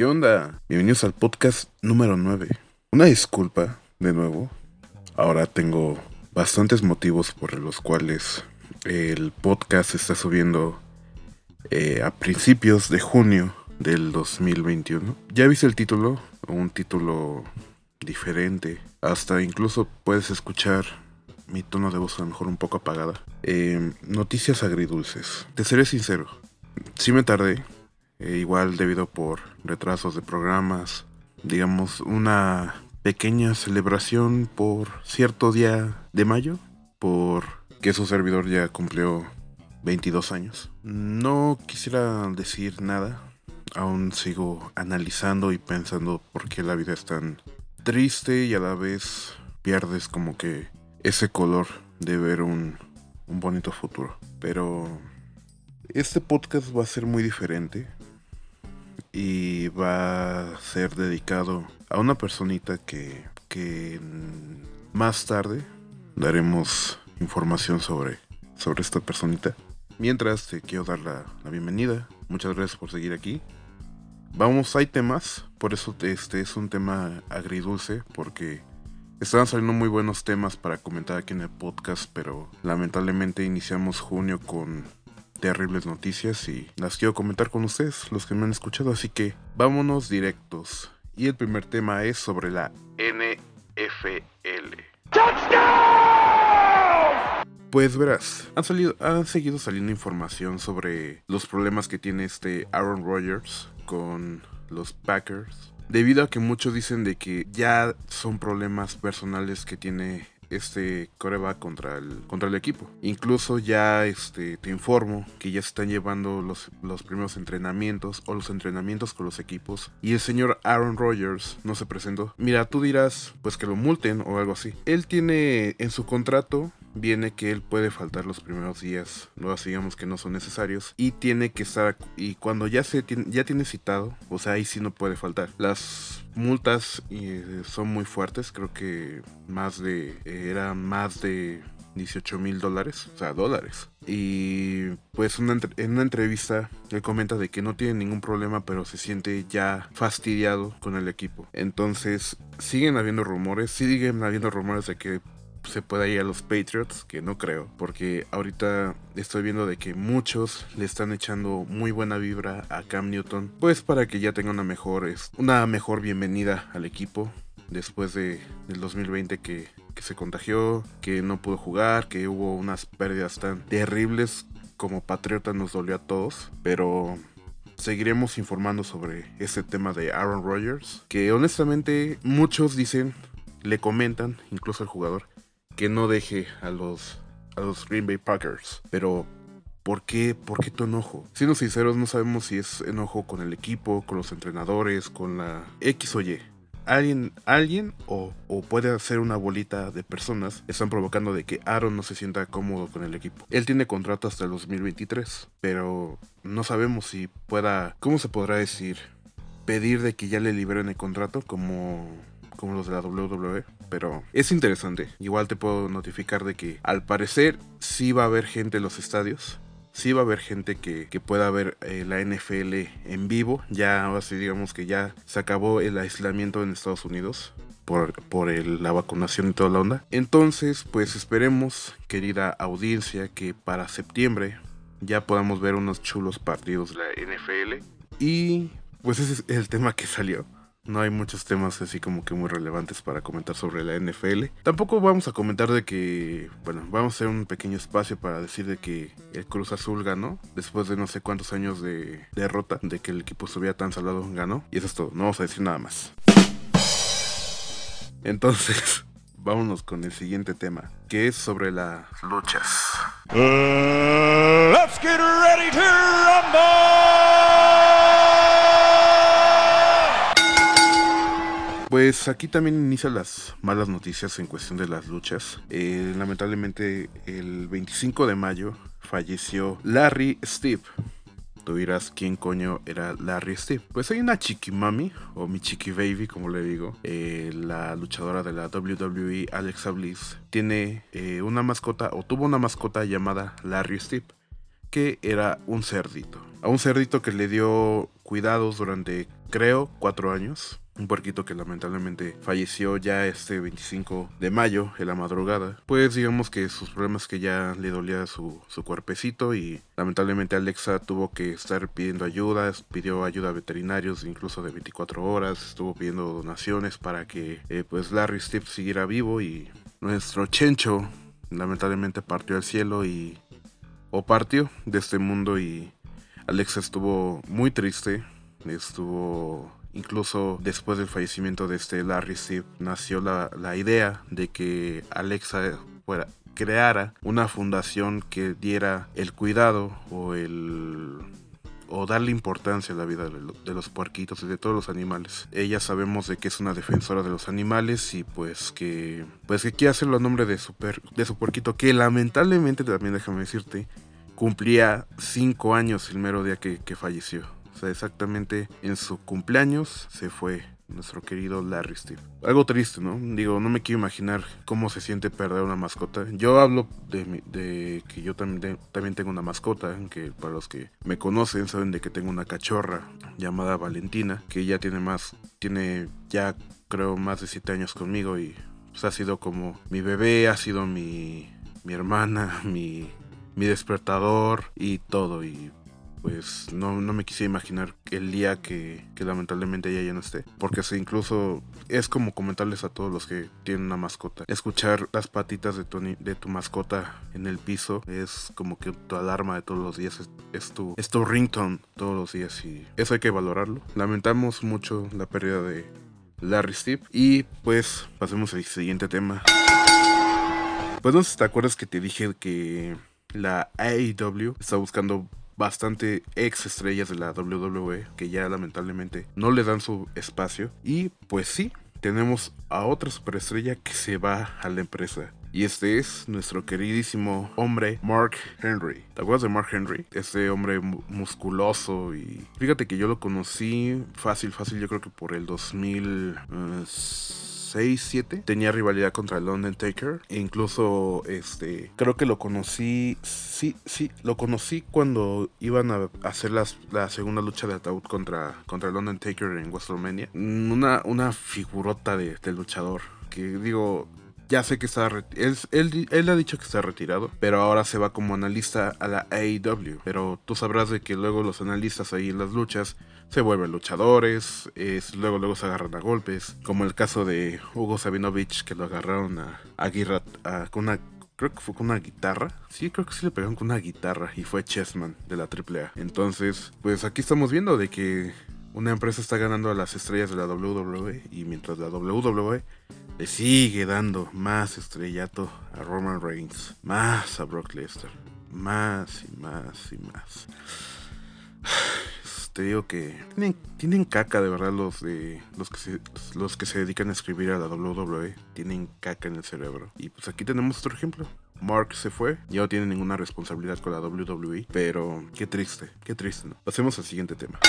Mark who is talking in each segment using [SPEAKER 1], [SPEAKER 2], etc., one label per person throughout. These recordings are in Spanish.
[SPEAKER 1] ¿Qué onda? Bienvenidos al podcast número 9. Una disculpa, de nuevo. Ahora tengo bastantes motivos por los cuales el podcast está subiendo eh, a principios de junio del 2021. Ya viste el título, un título diferente. Hasta incluso puedes escuchar mi tono de voz a lo mejor un poco apagada. Eh, noticias agridulces. Te seré sincero, sí me tardé. Eh, igual debido por retrasos de programas. Digamos, una pequeña celebración por cierto día de mayo. Por que su servidor ya cumplió 22 años. No quisiera decir nada. Aún sigo analizando y pensando por qué la vida es tan triste y a la vez pierdes como que ese color de ver un, un bonito futuro. Pero este podcast va a ser muy diferente y va a ser dedicado a una personita que, que más tarde daremos información sobre, sobre esta personita. Mientras te quiero dar la, la bienvenida. Muchas gracias por seguir aquí. Vamos, hay temas, por eso este es un tema agridulce, porque estaban saliendo muy buenos temas para comentar aquí en el podcast, pero lamentablemente iniciamos junio con terribles noticias y las quiero comentar con ustedes, los que me han escuchado, así que vámonos directos. Y el primer tema es sobre la NFL. Pues verás, han, salido, han seguido saliendo información sobre los problemas que tiene este Aaron Rodgers con los Packers. Debido a que muchos dicen de que ya son problemas personales que tiene este coreback contra el, contra el equipo. Incluso ya este, te informo que ya se están llevando los, los primeros entrenamientos o los entrenamientos con los equipos. Y el señor Aaron Rodgers no se presentó. Mira, tú dirás pues que lo multen o algo así. Él tiene en su contrato viene que él puede faltar los primeros días, no digamos que no son necesarios y tiene que estar y cuando ya se tiene, ya tiene citado, o sea, ahí sí no puede faltar. Las multas eh, son muy fuertes, creo que más de eh, eran más de 18 mil dólares, o sea, dólares. Y pues en una entrevista él comenta de que no tiene ningún problema, pero se siente ya fastidiado con el equipo. Entonces, siguen habiendo rumores, siguen habiendo rumores de que se pueda ir a los Patriots, que no creo, porque ahorita estoy viendo de que muchos le están echando muy buena vibra a Cam Newton, pues para que ya tenga una mejor, una mejor bienvenida al equipo después de, del 2020 que, que se contagió, que no pudo jugar, que hubo unas pérdidas tan terribles como Patriota nos dolió a todos, pero seguiremos informando sobre ese tema de Aaron Rodgers, que honestamente muchos dicen, le comentan, incluso el jugador, que no deje a los, a los Green Bay Packers. Pero, ¿por qué, ¿por qué tu enojo? Siendo sinceros, no sabemos si es enojo con el equipo, con los entrenadores, con la X o Y. Alguien, alguien o, o puede ser una bolita de personas están provocando de que Aaron no se sienta cómodo con el equipo. Él tiene contrato hasta el 2023, pero no sabemos si pueda, ¿cómo se podrá decir? Pedir de que ya le liberen el contrato como como los de la WWE, pero es interesante. Igual te puedo notificar de que al parecer sí va a haber gente en los estadios. Sí va a haber gente que, que pueda ver eh, la NFL en vivo. Ya ahora sí digamos que ya se acabó el aislamiento en Estados Unidos por, por la vacunación y toda la onda. Entonces, pues esperemos, querida audiencia, que para septiembre ya podamos ver unos chulos partidos de la NFL. Y pues ese es el tema que salió. No hay muchos temas así como que muy relevantes para comentar sobre la NFL. Tampoco vamos a comentar de que, bueno, vamos a hacer un pequeño espacio para decir de que el Cruz Azul ganó después de no sé cuántos años de derrota, de que el equipo estuviera tan salado, ganó. Y eso es todo, no vamos a decir nada más. Entonces, vámonos con el siguiente tema, que es sobre las luchas.
[SPEAKER 2] Let's get ready to rumble!
[SPEAKER 1] Pues aquí también inician las malas noticias en cuestión de las luchas. Eh, lamentablemente el 25 de mayo falleció Larry Steve. Tú dirás quién coño era Larry Steve. Pues hay una chiquimami, o mi chiqui baby como le digo, eh, la luchadora de la WWE Alexa Bliss, tiene eh, una mascota o tuvo una mascota llamada Larry Steve que era un cerdito. A un cerdito que le dio cuidados durante, creo, cuatro años. Un puerquito que lamentablemente falleció ya este 25 de mayo, en la madrugada. Pues digamos que sus problemas que ya le dolía su, su cuerpecito y lamentablemente Alexa tuvo que estar pidiendo ayuda, pidió ayuda a veterinarios incluso de 24 horas, estuvo pidiendo donaciones para que eh, pues Larry Steve siguiera vivo y nuestro Chencho lamentablemente partió al cielo y o partió de este mundo y Alexa estuvo muy triste, estuvo incluso después del fallecimiento de este Larry Steve nació la, la idea de que Alexa fuera, creara una fundación que diera el cuidado o el o darle importancia a la vida de, los puerquitos y de todos los animales. Ella sabemos de que es una defensora de los animales y pues que pues que quiere hacerlo a nombre de su, de su puerquito que lamentablemente también déjame decirte cumplía cinco años el mero día que, que falleció. Sea, exactamente en su cumpleaños se fue nuestro querido Larry Steve. Algo triste, ¿no? Digo, no me quiero imaginar cómo se siente perder una mascota. Yo hablo de, de que yo también, también tengo una mascota, que para los que me conocen saben de que tengo una cachorra llamada Valentina, que ya tiene más, tiene ya creo más de 7 años conmigo y pues, ha sido como mi bebé, ha sido mi, mi hermana, mi, mi despertador y todo. Y pues no, no me quise imaginar el día que, que, lamentablemente ella ya no esté. Porque incluso es como comentarles a todos los que tienen una mascota. Escuchar las patitas de tu, de tu mascota en el piso es como que tu alarma de todos los días. Es, tu, es tu ringtone todos los días y eso hay que valorarlo. Lamentamos mucho la pérdida de Larry Steve. Y pues pasemos al siguiente tema. Pues no sé si te acuerdas que te dije que la AEW está buscando bastante ex estrellas de la WWE que ya lamentablemente no le dan su espacio. Y pues sí, tenemos a otra superestrella que se va a la empresa. Y este es nuestro queridísimo hombre Mark Henry. ¿Te acuerdas de Mark Henry? Este hombre musculoso y... Fíjate que yo lo conocí fácil, fácil, yo creo que por el 2000... 6, 7, tenía rivalidad contra el Undertaker. E incluso, este, creo que lo conocí, sí, sí, lo conocí cuando iban a hacer las, la segunda lucha de ataúd contra, contra el Undertaker en WrestleMania. Una, una figurota de, de luchador que digo, ya sé que está él, él, él, ha dicho que está retirado, pero ahora se va como analista a la AEW. Pero tú sabrás de que luego los analistas ahí en las luchas se vuelven luchadores, es, luego luego se agarran a golpes, como el caso de Hugo Sabinovich que lo agarraron a, a, con una creo que fue con una guitarra. Sí, creo que sí le pegaron con una guitarra y fue Chessman de la AAA. Entonces, pues aquí estamos viendo de que una empresa está ganando a las estrellas de la WWE y mientras la WWE le sigue dando más estrellato a Roman Reigns, más a Brock Lesnar, más y más y más te digo que tienen, caca de verdad los de los que se, los que se dedican a escribir a la WWE, tienen caca en el cerebro. Y pues aquí tenemos otro ejemplo. Mark se fue, ya no tiene ninguna responsabilidad con la WWE, pero qué triste, qué triste. Pasemos al siguiente tema.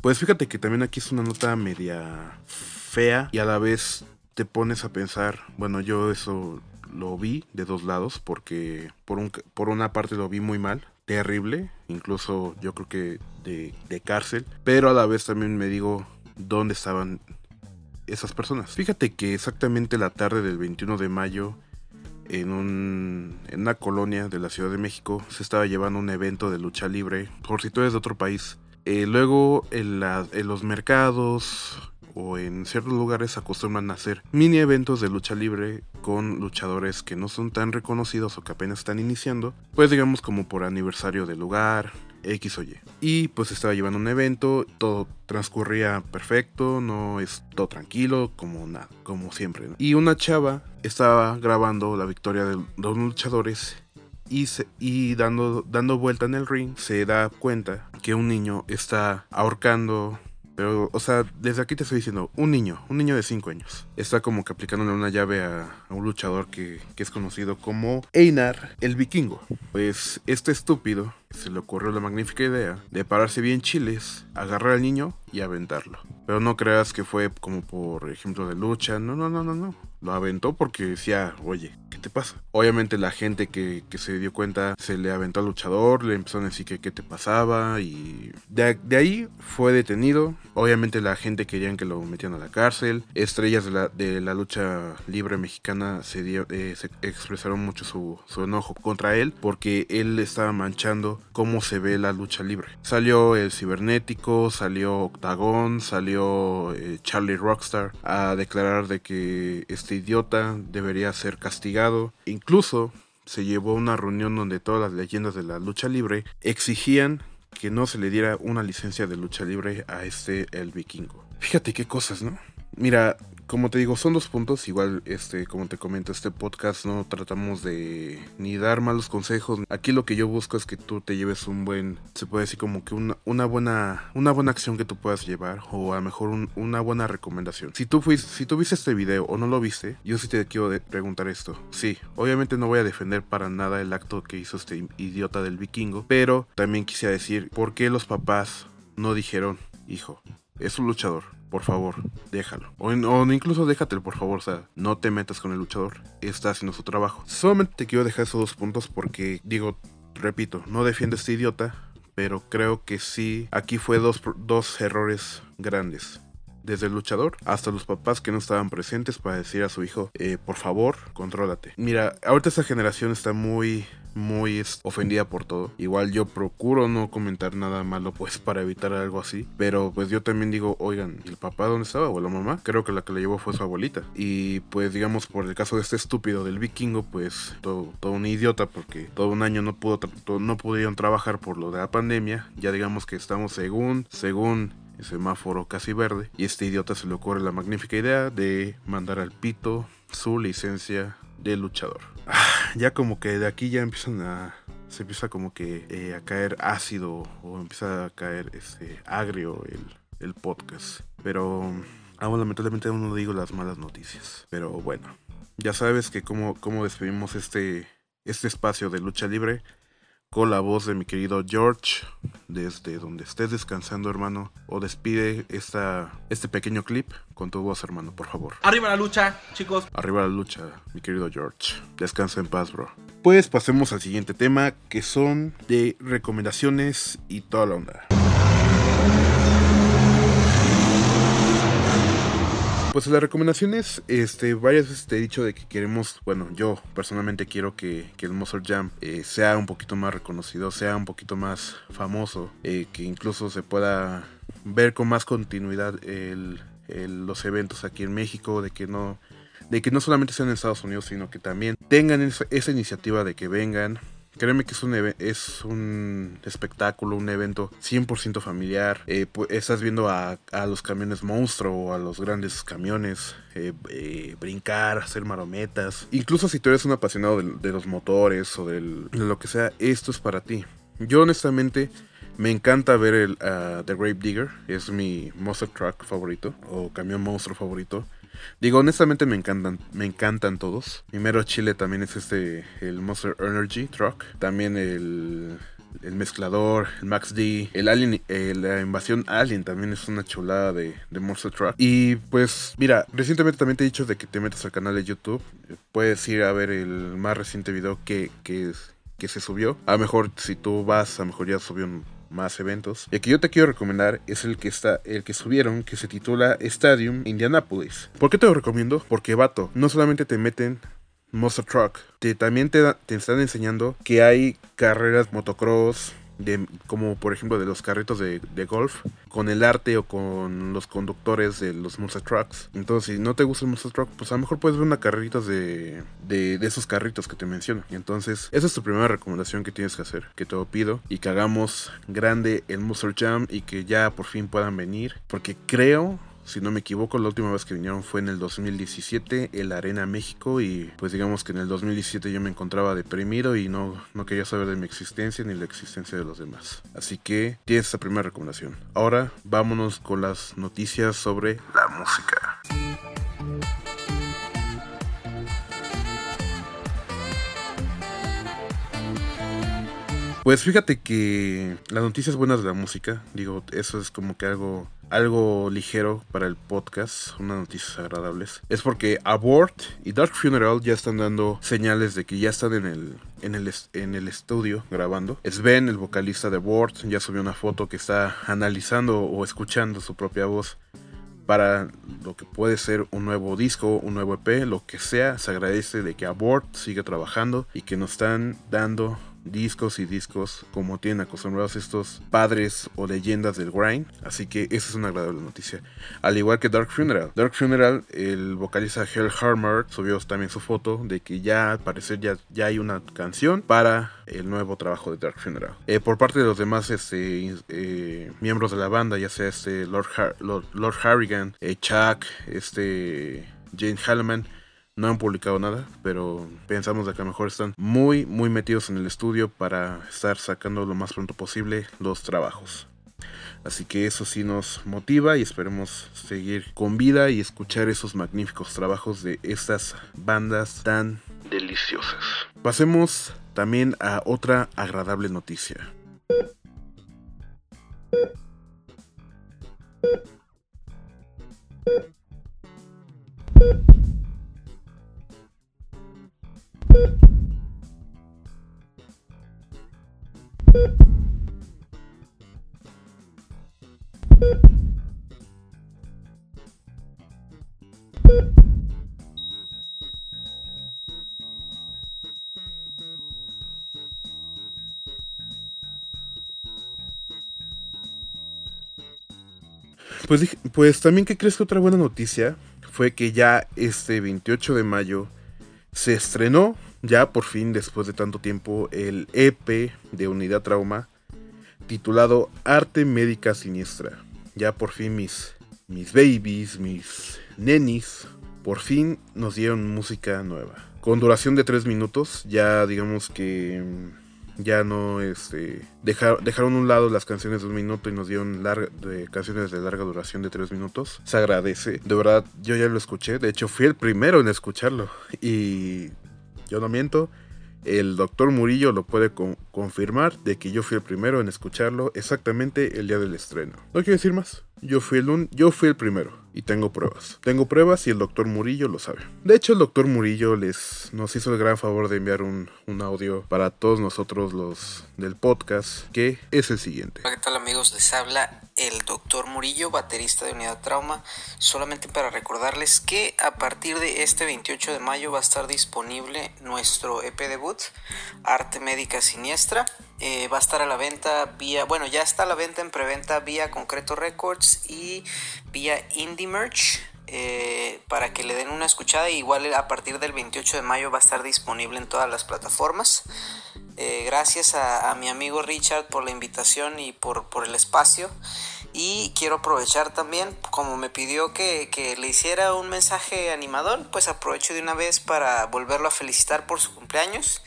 [SPEAKER 1] Pues fíjate que también aquí es una nota media fea y a la vez te pones a pensar, bueno, yo eso lo vi de dos lados porque por, un, por una parte lo vi muy mal terrible, incluso yo creo que de, cárcel, pero a la vez también me digo dónde estaban esas personas. Fíjate que exactamente la tarde del 21 de mayo, en, un, en una colonia de la Ciudad de México, se estaba llevando un evento de lucha libre, por si tú eres de otro país. Eh, luego en, en los mercados, o en ciertos lugares acostumbran a hacer mini eventos de lucha libre con luchadores que no son tan reconocidos o que apenas están iniciando, pues digamos como por aniversario del lugar, X o Y. Y pues estaba llevando un evento, todo transcurría perfecto, no es todo tranquilo, como nada, como siempre. Y una chava estaba grabando la victoria de los luchadores y, y dando, dando vuelta en el ring se da cuenta que un niño está ahorcando pero, o sea, desde aquí te estoy diciendo, un niño, un niño de 5 años, está como que aplicándole una llave a, un luchador que, que, es conocido como Einar el Vikingo. Pues este estúpido se le ocurrió la magnífica idea de pararse bien chiles, agarrar al niño y aventarlo. Pero no creas que fue como por ejemplo de lucha, no, no, no, no, no. Lo aventó porque decía, oye, ¿qué te pasa? Obviamente la gente que, que se dio cuenta se le aventó al luchador, le empezaron a decir que qué te pasaba y de, de ahí fue detenido. Obviamente la gente querían que lo metieran a la cárcel. Estrellas de la, de la lucha libre mexicana se, dio, eh, se expresaron mucho su, su enojo contra él porque él estaba manchando cómo se ve la lucha libre. Salió el cibernético, salió Octagon, salió eh, Charlie Rockstar a declarar de que este idiota debería ser castigado. Incluso se llevó a una reunión donde todas las leyendas de la lucha libre exigían que no se le diera una licencia de lucha libre a este el vikingo. Fíjate qué cosas, ¿no? Mira, como te digo, son dos puntos. Igual, este, como te comento, este podcast no tratamos de ni dar malos consejos. Aquí lo que yo busco es que tú te lleves un buen, se puede decir como que una, buena, una buena acción que tú puedas llevar o a lo mejor un- una buena recomendación. Si tú fuiste, si tú viste este video o no lo viste, yo sí te quiero preguntar esto. Sí, obviamente no voy a defender para nada el acto que hizo este idiota del vikingo, pero también quisiera decir por qué los papás no dijeron, hijo, es un luchador. Por favor, déjalo. O, o incluso déjatelo, por favor. O sea, no te metas con el luchador. Está haciendo su trabajo. Solamente te quiero dejar esos dos puntos porque, digo, repito, no defiendo a este idiota. Pero creo que sí, aquí fue dos, dos errores grandes. Desde el luchador hasta los papás que no estaban presentes para decir a su hijo, eh, por favor, contrólate. Mira, ahorita esta generación está muy, muy ofendida por todo. Igual yo procuro no comentar nada malo pues para evitar algo así. Pero pues yo también digo, oigan, ¿y el papá dónde estaba? ¿O la mamá? Creo que la que le llevó fue su abuelita. Y pues digamos por el caso de este estúpido del vikingo, pues todo, un idiota porque todo un año no, pudo no pudieron trabajar por lo de la pandemia. Ya digamos que estamos según, según el semáforo casi verde. Y este idiota se le ocurre la magnífica idea de mandar al pito su licencia de luchador. Ya como que de aquí ya empiezan a... Se empieza como que eh, a caer ácido o empieza a caer este agrio el, el podcast. Pero aún lamentablemente aún no digo las malas noticias. Pero bueno, ya sabes que como, como despedimos este, este espacio de lucha libre con la voz de mi querido George, desde donde estés descansando, hermano, o despide esta, este pequeño clip con tu voz, hermano, por favor.
[SPEAKER 3] Arriba la lucha, chicos.
[SPEAKER 1] Arriba la lucha, mi querido George. Descansa en paz, bro. Pues pasemos al siguiente tema, que son de recomendaciones y toda la onda. Pues las recomendaciones, este, varias veces te he dicho de que queremos, bueno, yo personalmente quiero que, que el Monster Jam eh, sea un poquito más reconocido, sea un poquito más famoso, eh, que incluso se pueda ver con más continuidad el- los eventos aquí en México, de que no, de que no solamente sean en Estados Unidos, sino que también tengan esa, esa iniciativa de que vengan. Créeme que es un, es un espectáculo, un evento 100% familiar. Eh, estás viendo a, a los camiones monstruo o a los grandes camiones eh, eh, brincar, hacer marometas. Incluso si tú eres un apasionado de, los motores o del- de lo que sea, esto es para ti. Yo honestamente me encanta ver el ah, The Grave Digger, es mi monster truck favorito o camión monstruo favorito. Digo, honestamente me encantan, me encantan todos. Mi mero chile también es este, el Monster Energy Truck. También el, el mezclador, el Max D, el Alien, eh, la invasión Alien también es una chulada de, Monster Truck. Y pues, mira, recientemente también te he dicho de que te metas al canal de YouTube. Puedes ir a ver el más reciente video que, que, que se subió. A lo mejor si tú vas, a lo mejor ya subió un- más eventos. El que yo te quiero recomendar es el que está, el que subieron, que se titula Stadium Indianapolis. ¿Por qué te lo recomiendo? Porque vato, no solamente te meten Monster Truck, te, también te, te están enseñando que hay carreras motocross. De, como por ejemplo de los carritos de, de golf con el arte o con los conductores de los monster trucks. Entonces si no te gusta el monster truck pues a lo mejor puedes ver una carreritas de, de, de esos carritos que te menciono. Entonces esa es tu primera recomendación que tienes que hacer que te lo pido y que hagamos grande el monster jam y que ya por fin puedan venir porque creo si no me equivoco, la última vez que vinieron fue en el 2017, en la Arena México, y pues digamos que en el 2017 yo me encontraba deprimido y no, no quería saber de mi existencia ni la existencia de los demás. Así que tienes esta primera recomendación. Ahora vámonos con las noticias sobre la música. Pues fíjate que las noticias buenas de la música, digo, eso es como que algo algo ligero para el podcast, unas noticias agradables, es porque Abort y Dark Funeral ya están dando señales de que ya están en el, en el, en el estudio grabando. Sven, el vocalista de Abort, ya subió una foto que está analizando o escuchando su propia voz para lo que puede ser un nuevo disco, un nuevo EP, lo que sea. Se agradece de que Abort siga trabajando y que nos están dando discos y discos como tienen acostumbrados estos padres o leyendas del grind. Así que esa es una agradable noticia. Al igual que Dark Funeral. Dark Funeral, el vocalista Hell Harmer subió también su foto de que ya al parecer ya, ya hay una canción para el nuevo trabajo de Dark Funeral. Eh, por parte de los demás este, eh, miembros de la banda, ya sea este Lord, Lord, Harrigan, eh, Chuck, este Jane Halleman no han publicado nada, pero pensamos de que a lo mejor están muy, muy metidos en el estudio para estar sacando lo más pronto posible los trabajos. Así que eso sí nos motiva y esperemos seguir con vida y escuchar esos magníficos trabajos de estas bandas tan deliciosas. Pasemos también a otra agradable noticia. Pues, pues también que crees que otra buena noticia fue que ya este 28 de mayo se estrenó ya por fin después de tanto tiempo el EP de Unidad Trauma titulado Arte Médica Siniestra. Ya por fin mis, mis babies, mis nenis, por fin nos dieron música nueva. Con duración de 3 minutos, ya digamos que ya no este dejaron un lado las canciones de un minuto y nos dieron de, canciones de larga duración de tres minutos. Se agradece. De verdad, yo ya lo escuché. De hecho, fui el primero en escucharlo. Y yo no miento. El doctor Murillo lo puede confirmar de que yo fui el primero en escucharlo exactamente el día del estreno. No quiero decir más. Yo fui el, yo fui el primero y tengo pruebas. Tengo pruebas y el doctor Murillo lo sabe. De hecho, el doctor Murillo les, nos hizo el gran favor de enviar un, un audio para todos nosotros los del podcast, que es el siguiente.
[SPEAKER 3] ¿qué tal amigos? Les habla el doctor Murillo, baterista de Unidad Trauma. Solamente para recordarles que a partir de este 28 de mayo va a estar disponible nuestro EP debut, Arte Médica Siniestra. Eh, va a estar a la venta vía, bueno, ya está a la venta en preventa vía Concreto Records y vía Indie Merch. Eh, para que le den una escuchada. Igual a partir del 28 de mayo va a estar disponible en todas las plataformas. Eh, gracias a, mi amigo Richard por la invitación y por, por, el espacio. Y quiero aprovechar también, como me pidió que, que, le hiciera un mensaje animador, pues aprovecho de una vez para volverlo a felicitar por su cumpleaños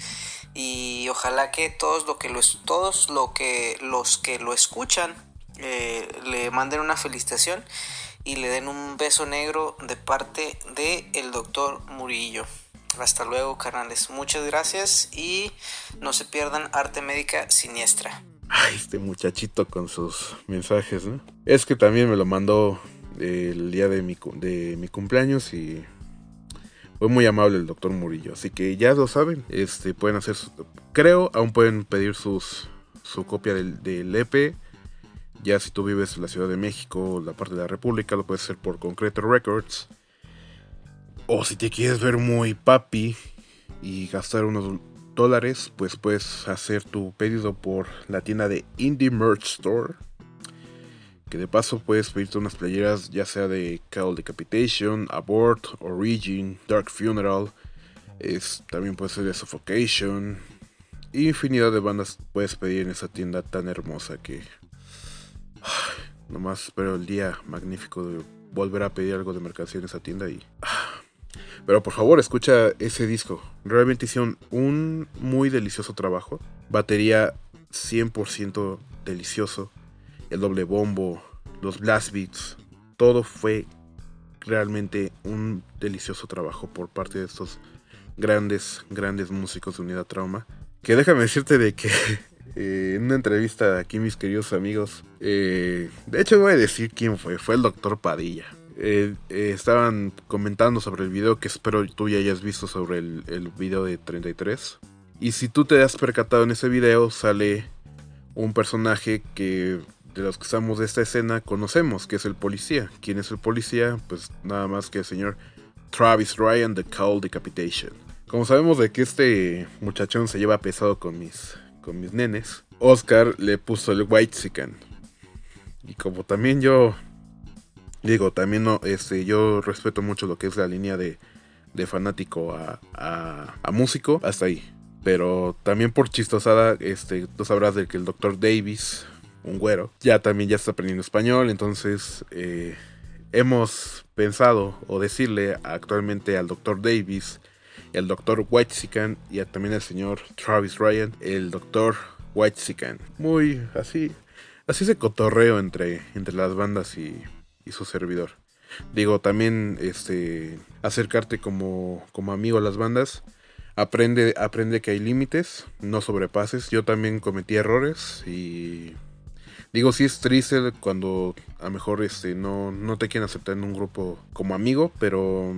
[SPEAKER 3] y ojalá que todos lo que los todos lo que los que lo escuchan eh, le manden una felicitación y le den un beso negro de parte de el doctor Murillo. Hasta luego, carnales. Muchas gracias y no se pierdan Arte Médica Siniestra.
[SPEAKER 1] Ay, este muchachito con sus mensajes, ¿no? Es que también me lo mandó el día de mi, de mi cumpleaños y fue muy amable el doctor Murillo. Así que ya lo saben. Este, pueden hacer. creo, aún pueden pedir sus, su copia del, del EP. Ya si tú vives en la Ciudad de México, la parte de la República, lo puedes hacer por Concreto Records. O si te quieres ver muy papi y gastar unos dólares, pues puedes hacer tu pedido por la tienda de Indie Merch Store que de paso puedes pedirte unas playeras ya sea de Call Decapitation, Abort, Origin, Dark Funeral, es, también puede ser de Suffocation, infinidad de bandas puedes pedir en esa tienda tan hermosa que nomás espero el día magnífico de volver a pedir algo de mercancía en esa tienda y... Pero por favor, escucha ese disco. Realmente hicieron un muy delicioso trabajo. Batería 100% delicioso el doble bombo, los blast beats, todo fue realmente un delicioso trabajo por parte de estos grandes, grandes músicos de Unidad Trauma. Que déjame decirte de que eh, en una entrevista aquí, mis queridos amigos. Eh, de hecho, voy a decir quién fue. Fue el doctor Padilla. Eh, estaban comentando sobre el video que espero tú ya hayas visto sobre el, el video de 33. Y si tú te has percatado en ese video, sale un personaje que de los que estamos de esta escena conocemos, que es el policía. ¿Quién es el policía? Pues nada más que el señor Travis Ryan de Call Decapitation. Como sabemos de que este muchachón se lleva pesado con mis, con mis nenes, Oscar le puso el White Sican. Y como también yo digo, también no, este, yo respeto mucho lo que es la línea de, de fanático a, a, a músico, hasta ahí. Pero también por chistosada, este, tú sabrás de que el Dr. Davis, un güero, ya también ya está aprendiendo español. Entonces eh, hemos pensado o decirle actualmente al Dr. Davis, el Dr. Whitezican y también al señor Travis Ryan, el Dr. Whitezican. Muy así, así se cotorreo entre, entre las bandas y, y su servidor. Digo, también este, acercarte como, como amigo a las bandas aprende, aprende que hay límites, no sobrepases. Yo también cometí errores y digo, sí es triste cuando a lo mejor este, no, no te quieren aceptar en un grupo como amigo, pero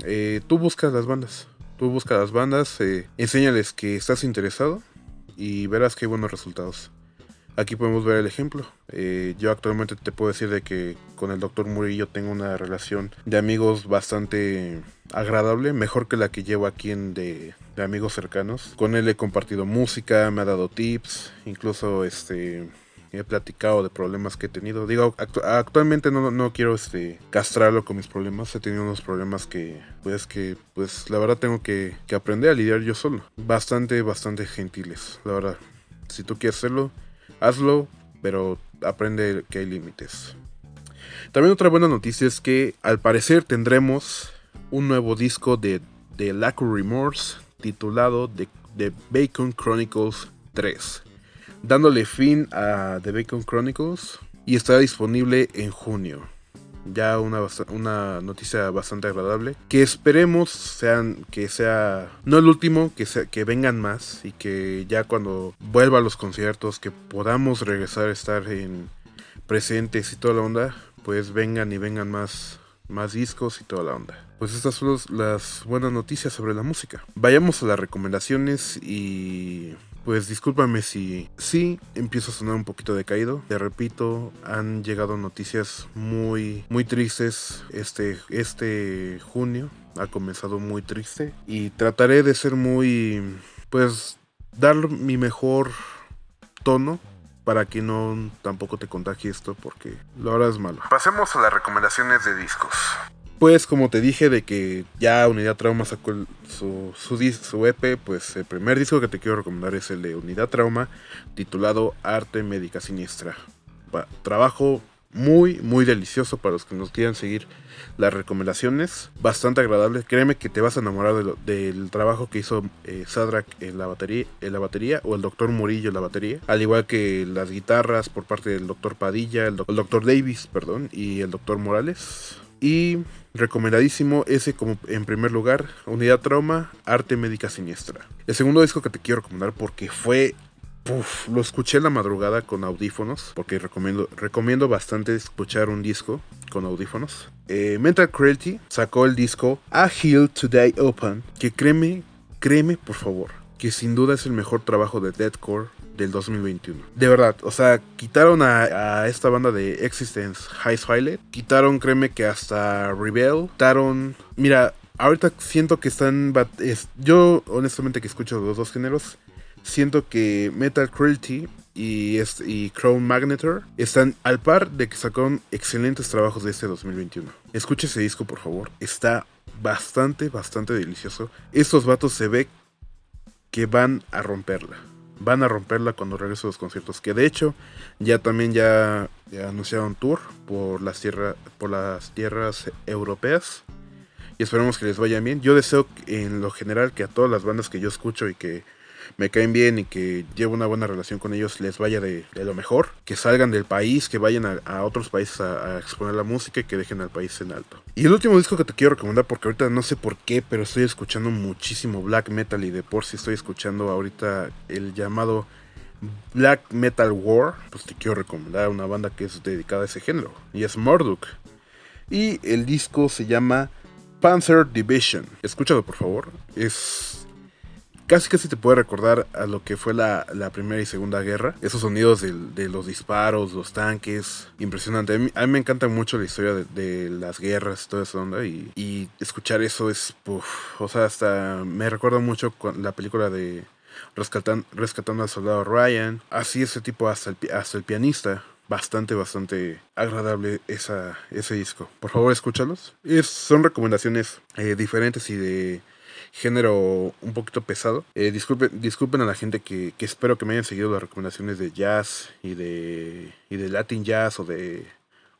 [SPEAKER 1] eh, tú buscas las bandas. Tú buscas las bandas, eh, enséñales que estás interesado y verás que hay buenos resultados. Aquí podemos ver el ejemplo. Eh, yo actualmente te puedo decir de que con el doctor Murillo tengo una relación de amigos bastante agradable, mejor que la que llevo aquí en de, de, amigos cercanos. Con él he compartido música, me ha dado tips, incluso este he platicado de problemas que he tenido. Digo, actu actualmente no, no, quiero este castrarlo con mis problemas. He tenido unos problemas que pues que pues la verdad tengo que, que aprender a lidiar yo solo. Bastante, bastante gentiles, la verdad. Si tú quieres hacerlo, hazlo, pero aprende que hay límites. También otra buena noticia es que al parecer tendremos un nuevo disco de, de Laco Remorse titulado The, The, Bacon Chronicles 3, dándole fin a The Bacon Chronicles y estará disponible en junio. Ya una, una noticia bastante agradable. Que esperemos sean, que sea no el último, que, sea, que vengan más y que ya cuando vuelva a los conciertos, que podamos regresar a estar en presentes y toda la onda, pues vengan y vengan más, más discos y toda la onda. Pues estas son las buenas noticias sobre la música. Vayamos a las recomendaciones y pues discúlpame si sí empiezo a sonar un poquito decaído. Te repito, han llegado noticias muy muy tristes este este junio. Ha comenzado muy triste y trataré de ser muy pues dar mi mejor tono para que no tampoco te contagie esto porque lo harás es malo. Pasemos a las recomendaciones de discos. Pues como te dije de que ya Unidad Trauma sacó el, su, su, su, EP, pues el primer disco que te quiero recomendar es el de Unidad Trauma, titulado Arte Médica Siniestra. Trabajo muy, muy delicioso para los que nos quieran seguir las recomendaciones. Bastante agradable. Créeme que te vas a enamorar del trabajo que hizo eh, Sadrak en la, batería, en la batería o el doctor Murillo en la batería. Al igual que las guitarras por parte del doctor Padilla, el, do el doctor Davis, perdón, y el doctor Morales. Y recomendadísimo ese como en primer lugar, Unidad Trauma, Arte Médica Siniestra. El segundo disco que te quiero recomendar porque fue Lo escuché en la madrugada con audífonos, porque recomiendo, recomiendo bastante escuchar un disco con audífonos. Eh, Mental Cruelty sacó el disco A Hill Today Open, que créeme, créeme por favor, que sin duda es el mejor trabajo de deathcore del 2021. De verdad, o sea, quitaron a, esta banda de Existence High Violet, quitaron, créeme que hasta Rebel, quitaron, mira, ahorita siento que están, es, yo honestamente que escucho los dos géneros, siento que Metal Cruelty y, este, y Crown Magnetor están al par de que sacaron excelentes trabajos de este 2021. Escuche ese disco, por favor. Está bastante, bastante delicioso. Estos vatos se ve que van a romperla. Van a romperla cuando regresen los conciertos. Que de hecho, ya también ya, ya anunciaron tour por las, por las tierras europeas. Y esperemos que les vaya bien. Yo deseo en lo general que a todas las bandas que yo escucho y que me caen bien y que llevo una buena relación con ellos les vaya de, lo mejor, que salgan del país, que vayan a, otros países a, a, exponer la música y que dejen al país en alto. Y el último disco que te quiero recomendar, porque ahorita no sé por qué, pero estoy escuchando muchísimo black metal y de por sí estoy escuchando ahorita el llamado Black Metal War, pues te quiero recomendar una banda que es dedicada a ese género, y es Morduk. Y el disco se llama Panzer Division. Escúchalo por favor, es casi casi te puede recordar a lo que fue la, Primera y Segunda Guerra. Esos sonidos de, los disparos, los tanques, impresionante. A mí, me encanta mucho la historia de, las guerras, toda esa onda. Y, escuchar eso es, o sea, hasta me recuerda mucho con la película de Rescatando, al Soldado Ryan. Así ese tipo hasta el, hasta el pianista bastante, bastante agradable esa, ese disco. Por favor, escúchalos. Es, son recomendaciones eh, diferentes y de género un poquito pesado. Eh, disculpen, disculpen a la gente que, espero que me hayan seguido las recomendaciones de jazz y de, y de Latin jazz o de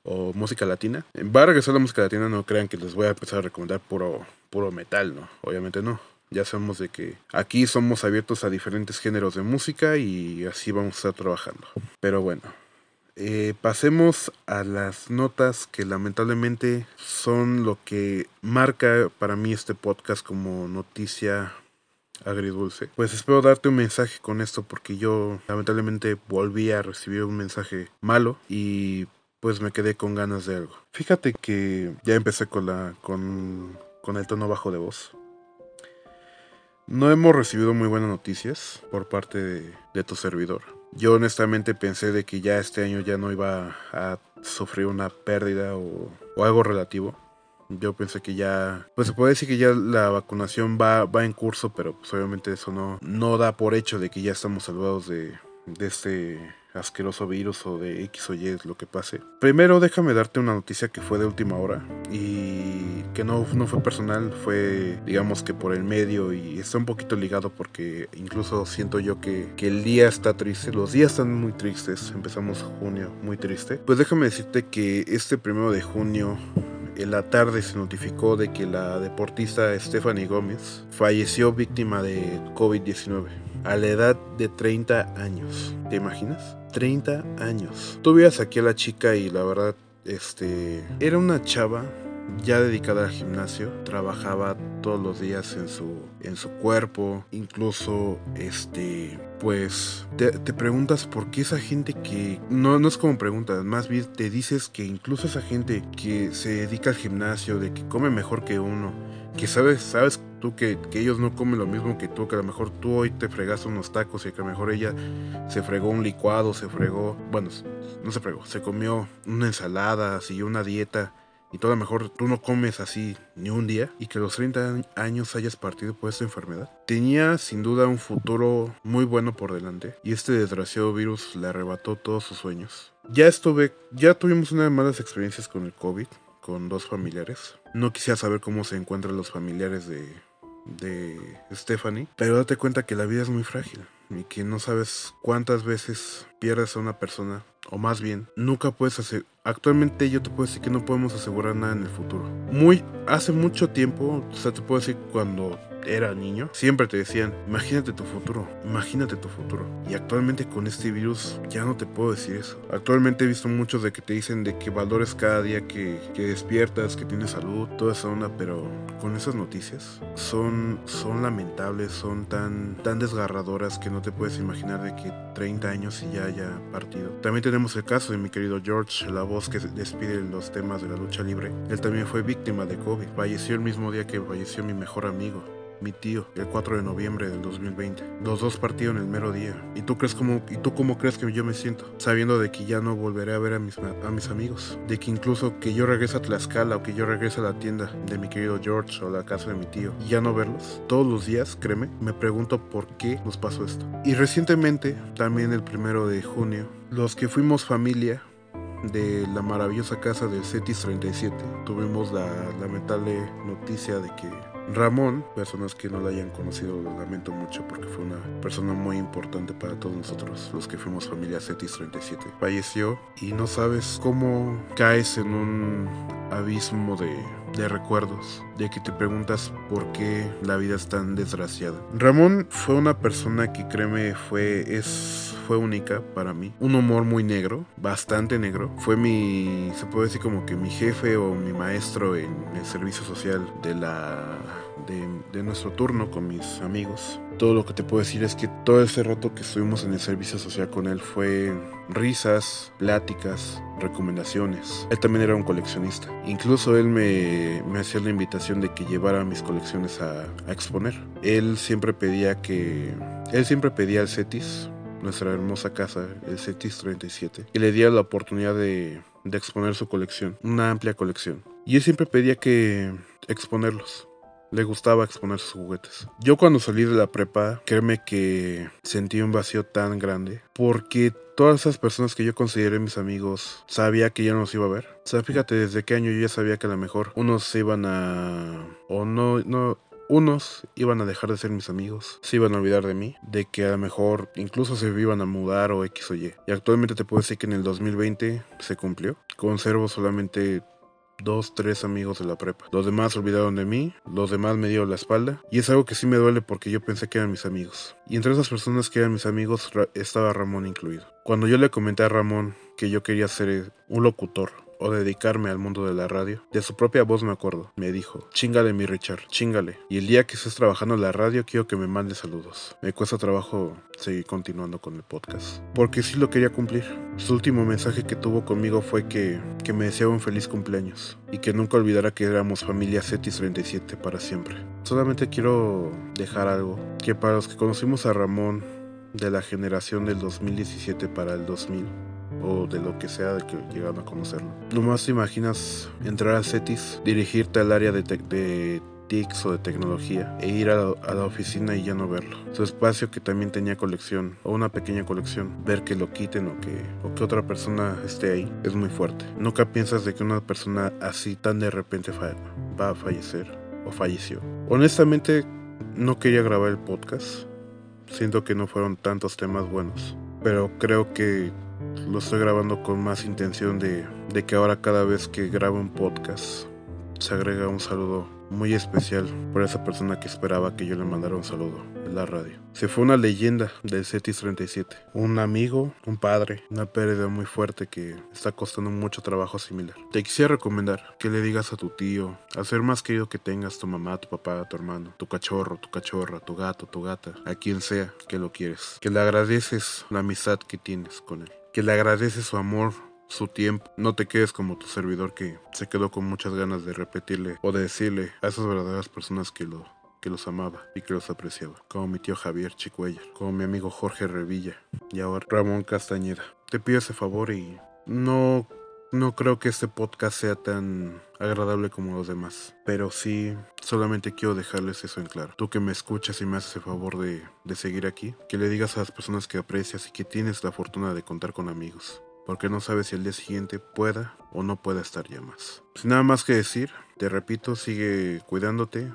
[SPEAKER 1] o música latina. Va a regresar la música latina, no crean que les voy a empezar a recomendar puro, puro metal, ¿no? Obviamente no. Ya sabemos de que aquí somos abiertos a diferentes géneros de música y así vamos a estar trabajando. Pero bueno, eh, pasemos a las notas que lamentablemente son lo que marca para mí este podcast como noticia agridulce. Pues espero darte un mensaje con esto porque yo lamentablemente volví a recibir un mensaje malo y pues me quedé con ganas de algo. Fíjate que ya empecé con la con, con el tono bajo de voz. No hemos recibido muy buenas noticias por parte de tu servidor. Yo honestamente pensé de que ya este año ya no iba a sufrir una pérdida o, algo relativo. Yo pensé que ya, pues se puede decir que ya la vacunación va, va en curso, pero pues obviamente eso no, no da por hecho de que ya estamos salvados de, de este asqueroso virus o de X o Y es lo que pase. Primero déjame darte una noticia que fue de última hora y que no, no fue personal, fue digamos que por el medio y está un poquito ligado porque incluso siento yo que, que el día está triste, los días están muy tristes, empezamos junio muy triste. Pues déjame decirte que este primero de junio en la tarde se notificó de que la deportista Stephanie Gómez falleció víctima de COVID-19 a la edad de 30 años. ¿Te imaginas? 30 años. Tú veías aquí a la chica y la verdad, este, era una chava ya dedicada al gimnasio, trabajaba todos los días en su, en su cuerpo, incluso este, pues te, preguntas por qué esa gente que, no, no es como preguntas, más bien te dices que incluso esa gente que se dedica al gimnasio, de que come mejor que uno, que sabes, sabes tú que, ellos no comen lo mismo que tú, que a lo mejor tú hoy te fregas unos tacos y que a lo mejor ella se fregó un licuado, se fregó, bueno, no se fregó, se comió una ensalada, siguió una dieta y todo a lo mejor tú no comes así ni un día y que a los 30 años hayas partido por esta enfermedad. Tenía sin duda un futuro muy bueno por delante y este desgraciado virus le arrebató todos sus sueños. Ya estuve, ya tuvimos unas malas experiencias con el COVID, con dos familiares. No quisiera saber cómo se encuentran los familiares de, de Stephanie, pero date cuenta que la vida es muy frágil y que no sabes cuántas veces pierdes a una persona o más bien, nunca puedes hacer. Actualmente yo te puedo decir que no podemos asegurar nada en el futuro. Muy, hace mucho tiempo, o sea, te puedo decir cuando era niño, siempre te decían, imagínate tu futuro, imagínate tu futuro. Y actualmente con este virus ya no te puedo decir eso. Actualmente he visto muchos de que te dicen de que valores cada día que, que despiertas, que tienes salud, toda esa onda, pero con esas noticias son, son lamentables, son tan, tan desgarradoras que no te puedes imaginar de que 30 años y ya haya partido. También tenemos el caso de mi querido George, la voz que despide los temas de la lucha libre. Él también fue víctima de COVID. Falleció el mismo día que falleció mi mejor amigo mi tío el 4 de noviembre del 2020. Los dos partieron el mero día. ¿Y tú crees cómo, y tú cómo crees que yo me siento? Sabiendo de que ya no volveré a ver a mis, a mis amigos. De que incluso que yo regrese a Tlaxcala o que yo regrese a la tienda de mi querido George o la casa de mi tío y ya no verlos. Todos los días, créeme, me pregunto por qué nos pasó esto. Y recientemente, también el primero de junio, los que fuimos familia de la maravillosa casa del CETIS 37, tuvimos la lamentable noticia de que Ramón, personas que no la hayan conocido, lo lamento mucho porque fue una persona muy importante para todos nosotros, los que fuimos familia Cetis 37. Falleció y no sabes cómo caes en un abismo de, de recuerdos, de que te preguntas por qué la vida es tan desgraciada. Ramón fue una persona que créeme fue, es, fue única para mí. Un humor muy negro, bastante negro. Fue mi, se puede decir como que mi jefe o mi maestro en el servicio social de la de, nuestro turno con mis amigos. todo lo que te puedo decir es que todo ese rato que estuvimos en el servicio social con él fue risas, pláticas, recomendaciones. Él también era un coleccionista. Incluso él me, me hacía la invitación de que llevara mis colecciones a, a, exponer. Él siempre pedía que... Él siempre pedía el Cetis, nuestra hermosa casa, el Cetis 37, y le diera la oportunidad de, de exponer su colección, una amplia colección. Y él siempre pedía que exponerlos le gustaba exponer sus juguetes. Yo cuando salí de la prepa, créeme que sentí un vacío tan grande porque todas esas personas que yo consideré mis amigos sabía que ya no los iba a ver. O sea, fíjate desde qué año yo ya sabía que a lo mejor unos se iban a o no no unos iban a dejar de ser mis amigos, se iban a olvidar de mí, de que a lo mejor incluso se iban a mudar o X o Y. Y actualmente te puedo decir que en el 2020 se cumplió. Conservo solamente dos, tres amigos de la prepa. Los demás olvidaron de mí, los demás me dieron la espalda. Y es algo que sí me duele porque yo pensé que eran mis amigos. Y entre esas personas que eran mis amigos estaba Ramón incluido. Cuando yo le comenté a Ramón que yo quería ser un locutor, o dedicarme al mundo de la radio. De su propia voz me acuerdo. Me dijo, chingale mi Richard, chingale. Y el día que estés trabajando en la radio quiero que me mande saludos. Me cuesta trabajo seguir continuando con el podcast. Porque sí lo quería cumplir. Su último mensaje que tuvo conmigo fue que, que me deseaba un feliz cumpleaños. Y que nunca olvidara que éramos familia Cetis 37 para siempre. Solamente quiero dejar algo. Que para los que conocimos a Ramón de la generación del 2017 para el 2000 o de lo que sea de que llegaron a conocerlo. Nomás te imaginas entrar a CETIS, dirigirte al área de, de TICS o de tecnología e ir a la, oficina y ya no verlo. Su espacio que también tenía colección o una pequeña colección, ver que lo quiten o que, o que otra persona esté ahí es muy fuerte. Nunca piensas de que una persona así tan de repente va a fallecer o falleció. Honestamente no quería grabar el podcast. Siento que no fueron tantos temas buenos. Pero creo que lo estoy grabando con más intención de, que ahora cada vez que grabo un podcast se agrega un saludo muy especial por esa persona que esperaba que yo le mandara un saludo en la radio. Se fue una leyenda del CETIS 37, un amigo, un padre, una pérdida muy fuerte que está costando mucho trabajo asimilar. Te quisiera recomendar que le digas a tu tío, al ser más querido que tengas, tu mamá, tu papá, tu hermano, tu cachorro, tu cachorra, tu gato, tu gata, a quien sea que lo quieres, que le agradeces la amistad que tienes con él que le agradeces su amor, su tiempo. No te quedes como tu servidor que se quedó con muchas ganas de repetirle o de decirle a esas verdaderas personas que lo que los amaba y que los apreciaba, como mi tío Javier Chicuellar, como mi amigo Jorge Revilla y ahora Ramón Castañeda. Te pido ese favor y no no creo que este podcast sea tan agradable como los demás, pero sí solamente quiero dejarles eso en claro. Tú que me escuchas y me haces el favor de, de seguir aquí, que le digas a las personas que aprecias y que tienes la fortuna de contar con amigos porque no sabes si el día siguiente pueda o no pueda estar ya más. Sin nada más que decir, te repito, sigue cuidándote,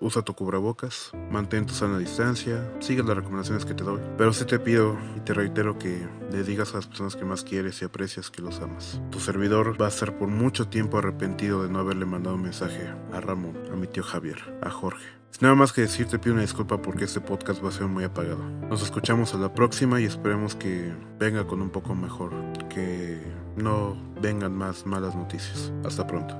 [SPEAKER 1] usa tu cubrebocas, mantén tu sana distancia, sigue las recomendaciones que te doy. Pero sí te pido y te reitero que le digas a las personas que más quieres y aprecias que los amas. Tu servidor va a estar por mucho tiempo arrepentido de no haberle mandado un mensaje a Ramón, a mi tío Javier, a Jorge. Sin nada más que decir, te pido una disculpa porque este podcast va a ser muy apagado. Nos escuchamos a la próxima y esperemos que venga con un poco mejor, que no vengan más malas noticias. Hasta pronto.